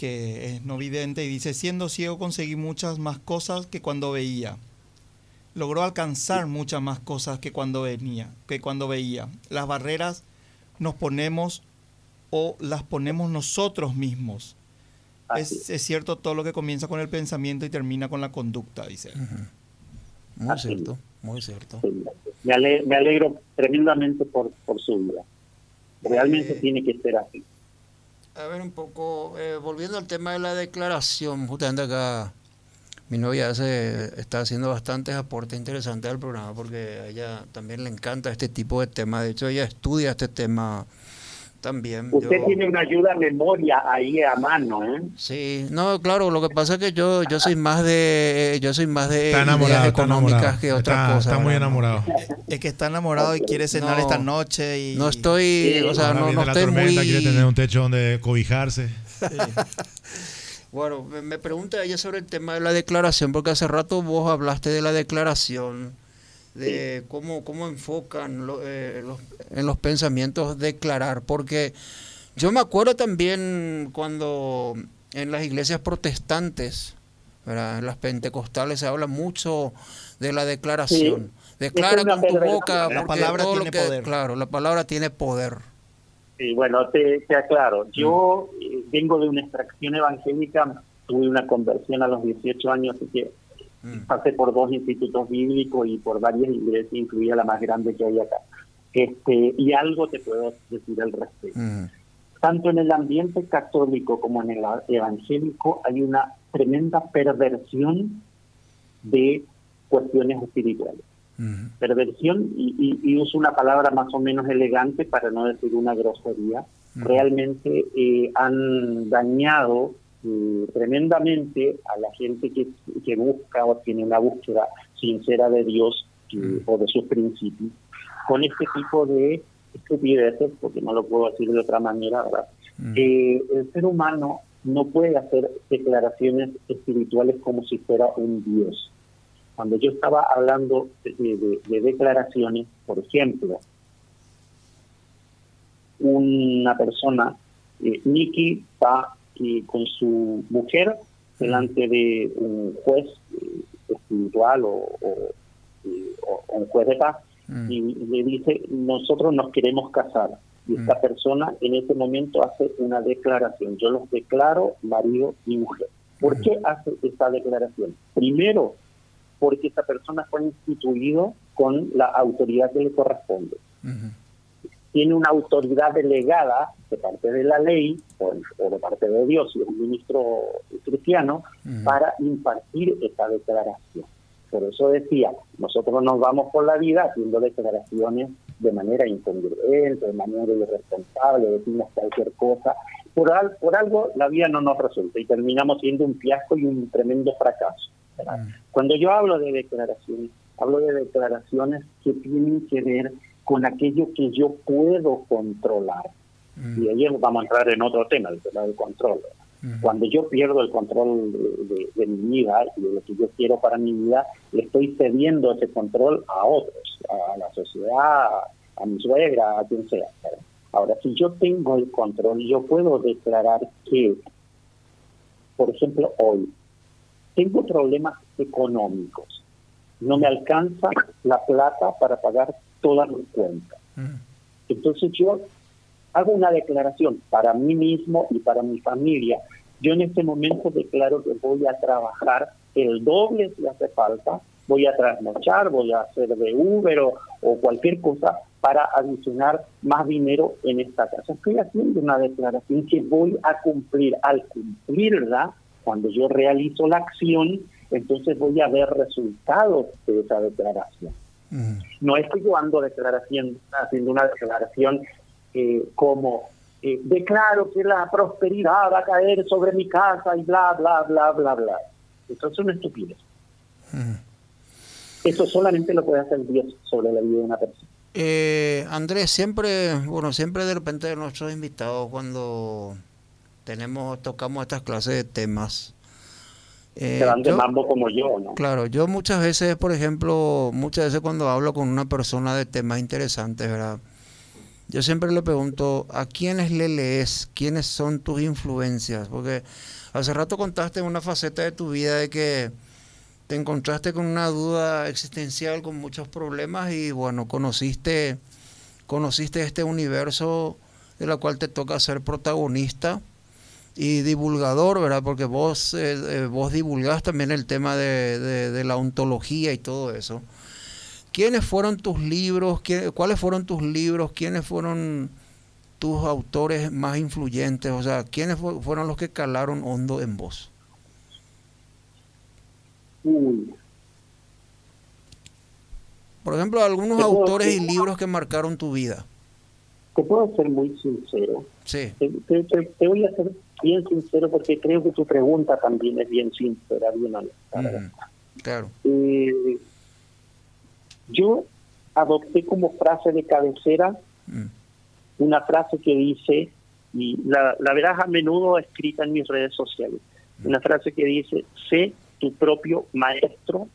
que es no vidente y dice, siendo ciego conseguí muchas más cosas que cuando veía. Logró alcanzar muchas más cosas que cuando venía, que cuando veía. Las barreras nos ponemos o las ponemos nosotros mismos. Es, es, cierto todo lo que comienza con el pensamiento y termina con la conducta, dice. Muy cierto, muy cierto. Me, alegro, tremendamente por, por su vida. Realmente eh, tiene que ser así a ver un poco, eh, volviendo al tema de la declaración, justamente acá mi novia hace, está haciendo bastantes aportes interesantes al programa porque a ella también le encanta este tipo de temas. De hecho, ella estudia este tema también. Usted tiene una ayuda a memoria ahí a mano, ¿eh? Sí, no, claro, lo que pasa es que yo yo soy más de yo soy más de está económicas que otra cosa. Está muy enamorado. Es que está enamorado y quiere cenar esta noche y No estoy, o sea, no, no estoy muy quiere tener un techo donde cobijarse. [laughs] bueno, me pregunta ella sobre el tema de la declaración porque hace rato vos hablaste de la declaración de cómo, cómo enfocan eh, en los pensamientos declarar, porque yo me acuerdo también cuando en las iglesias protestantes, en las pentecostales se habla mucho de la declaración. Declara con tu boca, la palabra tiene poder. Claro, la palabra tiene poder. Sí, bueno, te, aclaro. Yo mm. eh, vengo de una extracción evangélica, tuve una conversión a los 18 años, así que Mm. Pasé por dos institutos bíblicos y por varias iglesias, incluida la más grande que hay acá. Este, y algo te puedo decir al respecto. Mm. Tanto en el ambiente católico como en el evangélico hay una tremenda perversión de cuestiones espirituales. Mm. Perversión, y, uso una palabra más o menos elegante para no decir una grosería, realmente eh, han dañado eh, tremendamente a la gente que, que, busca o tiene una búsqueda sincera de Dios mm. o de sus principios, con este tipo de estupideces, porque no lo puedo decir de otra manera, ¿verdad? Mm. Eh, el ser humano no puede hacer declaraciones espirituales como si fuera un Dios. Cuando yo estaba hablando de, de declaraciones, por ejemplo, una persona, eh, Nicky va con su mujer delante de un juez eh, espiritual o, un juez de paz mm. y le dice, nosotros nos queremos casar. Y esta mm. persona en ese momento hace una declaración. Yo los declaro marido y mujer. ¿Por mm. qué hace esta declaración? Primero, porque esta persona fue instituido con la autoridad que le corresponde. Tiene una autoridad delegada de parte de la ley o, de parte de Dios y un ministro cristiano para impartir esta declaración. Por eso decía, nosotros nos vamos por la vida haciendo declaraciones de manera incongruente, de manera irresponsable, decimos cualquier cosa. Por, por algo la vida no nos resulta y terminamos siendo un fiasco y un tremendo fracaso. Mm. Cuando yo hablo de declaraciones, hablo de declaraciones que tienen que ver con aquello que yo puedo controlar. Mm. Y ahí vamos a entrar en otro tema, el tema del control. Cuando yo pierdo el control de, mi vida y de lo que yo quiero para mi vida, le estoy cediendo ese control a otros, a la sociedad, a mi suegra, a quien sea. Ahora, si yo tengo el control, yo puedo declarar que, por ejemplo, hoy, tengo problemas económicos, no me alcanza la plata para pagar todas mis cuentas. Entonces yo hago una declaración para mí mismo y para mi familia. Yo en este momento declaro que voy a trabajar el doble si hace falta, voy a trasnochar, voy a hacer de Uber o, cualquier cosa para adicionar más dinero en esta casa. Estoy haciendo una declaración que voy a cumplir. Al cumplirla, cuando yo realizo la acción, entonces voy a ver resultados de esa declaración. Mm. No estoy yo ando declaración, haciendo una declaración eh, como eh, declaro que la prosperidad va a caer sobre mi casa y bla, bla, bla, bla, bla. Eso es una estupidez. Eso solamente lo puede hacer Dios sobre la vida de una persona. Eh, Andrés, siempre, bueno, siempre de repente nuestros invitados cuando tenemos, tocamos estas clases de temas. Eh, de mambo como yo, ¿no? Claro, yo muchas veces, por ejemplo, muchas veces cuando hablo con una persona de temas interesantes, ¿verdad? Yo siempre le pregunto, ¿a quiénes le lees? ¿Quiénes son tus influencias? Porque hace rato contaste una faceta de tu vida de que te encontraste con una duda existencial, con muchos problemas y bueno, conociste, conociste este universo de la cual te toca ser protagonista y divulgador, ¿verdad? Porque vos, eh, eh, vos divulgás también el tema de la ontología y todo eso. ¿Quiénes fueron tus libros? ¿Cuáles fueron tus libros? ¿Quiénes fueron tus autores más influyentes? O sea, ¿quiénes fueron los que calaron hondo en vos? Por ejemplo, algunos autores y libros que marcaron tu vida. Te puedo ser muy sincero. Sí. Te, voy a ser bien sincero porque creo que tu pregunta también es bien sincera, bien honesta. claro. Eh, yo adopté como frase de cabecera mm. una frase que dice, y la, la verás a menudo escrita en mis redes sociales, mm. una frase que dice, sé tu propio maestro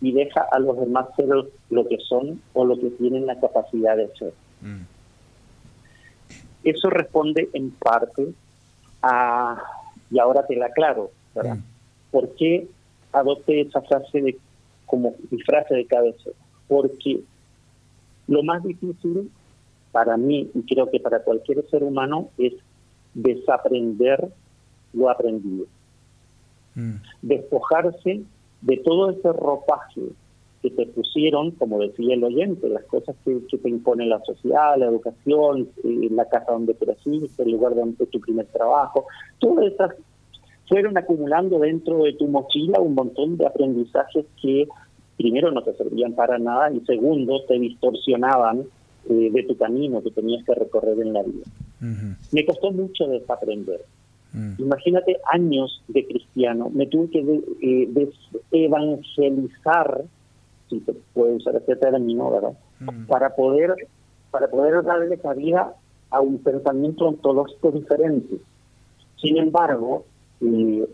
y deja a los demás ser lo que son o lo que tienen la capacidad de ser. Mm. Eso responde en parte a, y ahora te la aclaro, ¿verdad? ¿Por qué adopté esa frase de como mi frase de cabeza, porque lo más difícil para mí, y creo que para cualquier ser humano, es desaprender lo aprendido. Mm. Despojarse de todo ese ropaje que te pusieron, como decía el oyente, las cosas que, te impone la sociedad, la educación, la casa donde creciste, el lugar donde tu primer trabajo, todas esas fueron acumulando dentro de tu mochila un montón de aprendizajes que primero no te servían para nada y segundo te distorsionaban eh, de tu camino que tenías que recorrer en la vida. Me costó mucho desaprender. Mm. Imagínate años de cristiano, me tuve que eh, evangelizar, si se puede usar ese término, ¿verdad? Mm. Para poder para poder darle cabida a un pensamiento ontológico diferente. Sin embargo,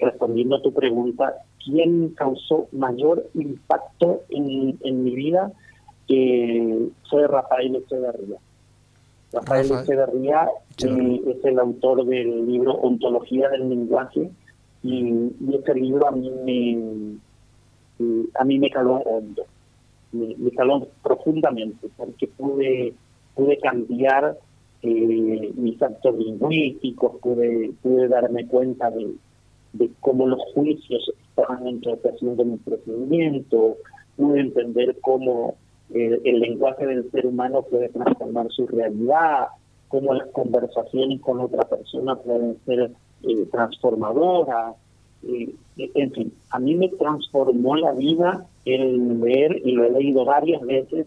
respondiendo a tu pregunta, ¿quién causó mayor impacto en, en mi vida? Eh, fue Rafael Echeverría. Rafael, Echeverría eh, es el autor del libro Ontología del Lenguaje y, y ese libro a mí me, a mí me caló hondo, me, caló profundamente porque pude pude cambiar eh, mis actos lingüísticos, pude, pude darme cuenta de, de cómo los juicios estaban entorpeciendo mi procedimiento, pude entender cómo eh, el lenguaje del ser humano puede transformar su realidad, cómo las conversaciones con otra persona pueden ser eh, transformadoras. Eh, en fin, a mí me transformó la vida el leer, y lo he leído varias veces,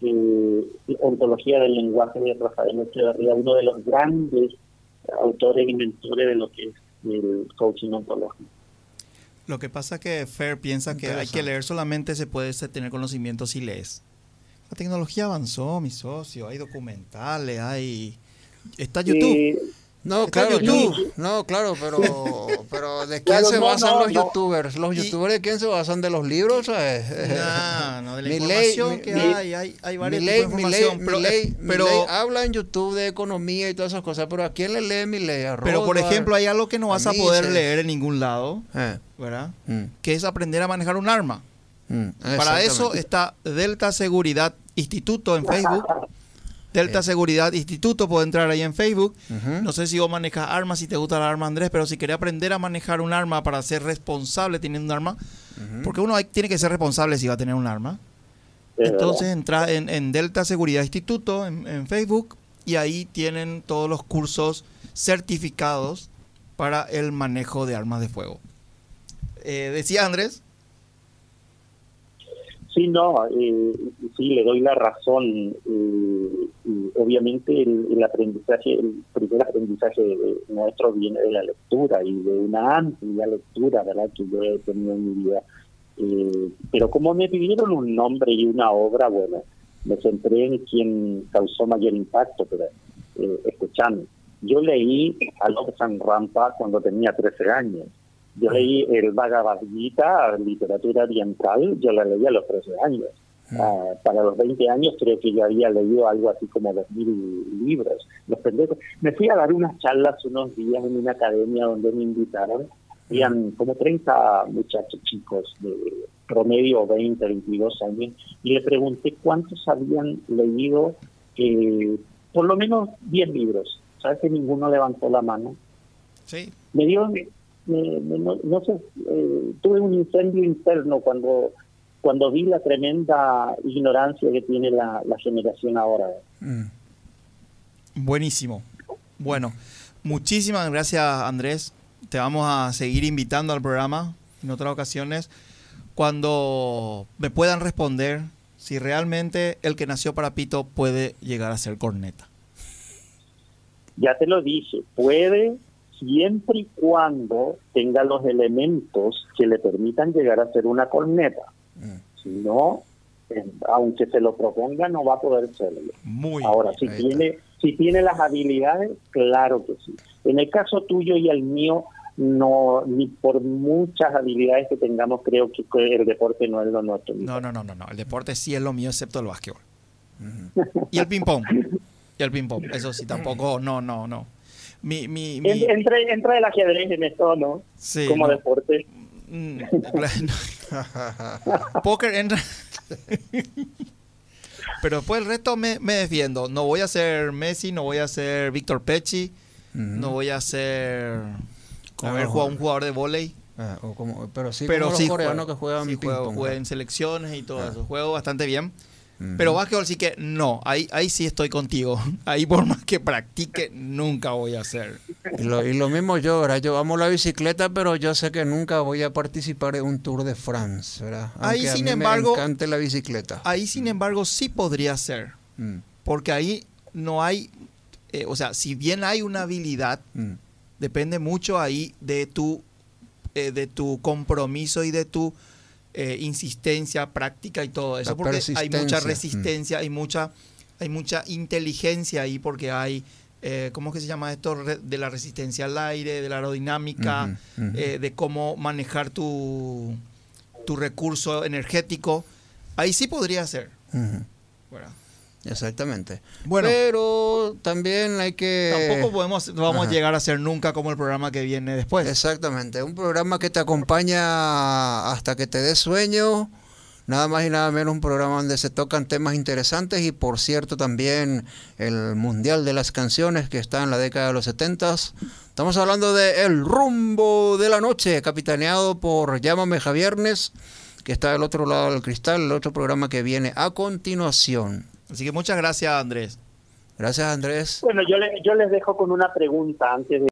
eh, Ontología del lenguaje de Rafael Echeverría, uno de los grandes autores y mentores de lo que es el coaching ontológico. Lo que pasa que Fer piensa que hay que leer solamente se puede tener conocimiento si lees. La tecnología avanzó, mi socio, hay documentales, hay... Está YouTube. No, claro, YouTube. No, claro, pero, pero ¿de [laughs] quién se basan los youtubers? ¿Los youtubers de quién se basan? ¿De los libros? No, no, de la información que hay, hay, hay varios tipos de información. pero, ley, pero habla en YouTube de economía y todas esas cosas, pero ¿a quién le lee mi ley? Pero, por ejemplo, hay algo que no vas a, poder leer en ningún lado, eh. ¿verdad? Mm. Que es aprender a manejar un arma. Mm, Para eso está Delta Seguridad Instituto en Facebook. Delta Seguridad Instituto, puede entrar ahí en Facebook. No sé si vos manejas armas, si te gusta el arma, Andrés, pero si querés aprender a manejar un arma para ser responsable teniendo un arma, porque uno tiene que ser responsable si va a tener un arma. Entonces entra en, Delta Seguridad Instituto en, Facebook y ahí tienen todos los cursos certificados para el manejo de armas de fuego. Eh, decía Andrés. Sí, no, eh, sí, le doy la razón. Eh, obviamente el, aprendizaje, el primer aprendizaje nuestro viene de la lectura y de una amplia lectura, ¿verdad?, que yo he tenido en mi vida. Eh, pero como me pidieron un nombre y una obra, bueno, me centré en quien causó mayor impacto, pero eh, escuchando. Yo leí a Lobsang Rampa cuando tenía 13 años yo leí el Bhagavad Gita, literatura oriental, yo la leí a los 13 años. Mm. Ah, para los 20 años creo que yo había leído algo así como 2.000 libros. Los Me fui a dar unas charlas unos días en una academia donde me invitaron. Habían como 30 muchachos chicos de promedio 20, 22 años y le pregunté cuántos habían leído eh, por lo menos 10 libros. ¿Sabes que ninguno levantó la mano? Sí. Me dio no, sé, eh, tuve un incendio interno cuando cuando vi la tremenda ignorancia que tiene la, generación ahora. Mm. Buenísimo. Bueno, muchísimas gracias Andrés. Te vamos a seguir invitando al programa en otras ocasiones cuando me puedan responder si realmente el que nació para Pito puede llegar a ser corneta. Ya te lo dije, puede siempre y cuando tenga los elementos que le permitan llegar a ser una corneta. Mm. Si no, eh, aunque se lo proponga, no va a poder serlo. Muy Ahora, si tiene, si tiene las habilidades, claro que sí. En el caso tuyo y el mío, no ni por muchas habilidades que tengamos creo que el deporte no es lo nuestro. No, no, no, no, no. El deporte sí es lo mío excepto el básquetbol. y el ping pong. Y el ping pong. Eso sí, tampoco, no, no, no mi, mi, Entre, entra el ajedrez en esto, ¿no? Sí, Como deporte. Mm, [laughs] Póker entra. [laughs] Pero después el resto me, me, defiendo. No voy a ser Messi, no voy a ser Víctor Pecci, no voy a ser como ah, un jugador de volei. Ah, pero sí, pero como los coreanos que juegan sí, juego, en selecciones y todo ah. eso. Juego bastante bien. Pero básquetbol sí que no, ahí, ahí sí estoy contigo. [laughs] Ahí por más que practique, nunca voy a hacer. Y lo, mismo yo, ¿verdad? Yo amo la bicicleta, pero yo sé que nunca voy a participar en un Tour de France, ¿verdad? ahí, sin embargo, me encante la bicicleta. Ahí, sin embargo, sí podría ser. Mm. Porque ahí no hay, eh, o sea, si bien hay una habilidad, mm. depende mucho ahí de tu, eh, de tu compromiso y de tu eh, insistencia, práctica y todo eso, porque hay mucha resistencia, hay mucha, hay mucha inteligencia ahí porque hay eh, ¿cómo es que se llama esto? De la resistencia al aire, de la aerodinámica, eh, de cómo manejar tu, tu recurso energético. Ahí sí podría ser. Exactamente. Bueno, pero también hay que... Tampoco podemos, vamos a llegar a ser nunca como el programa que viene después. Exactamente. Un programa que te acompaña hasta que te dé sueño, nada más y nada menos un programa donde se tocan temas interesantes y por cierto también el Mundial de las Canciones que está en la década de los 70. Estamos hablando de El Rumbo de la Noche, capitaneado por Llámame Javiernes, que está del otro lado del cristal, el otro programa que viene a continuación. Así que muchas gracias Andrés. Gracias Andrés. Bueno, yo, yo les dejo con una pregunta antes de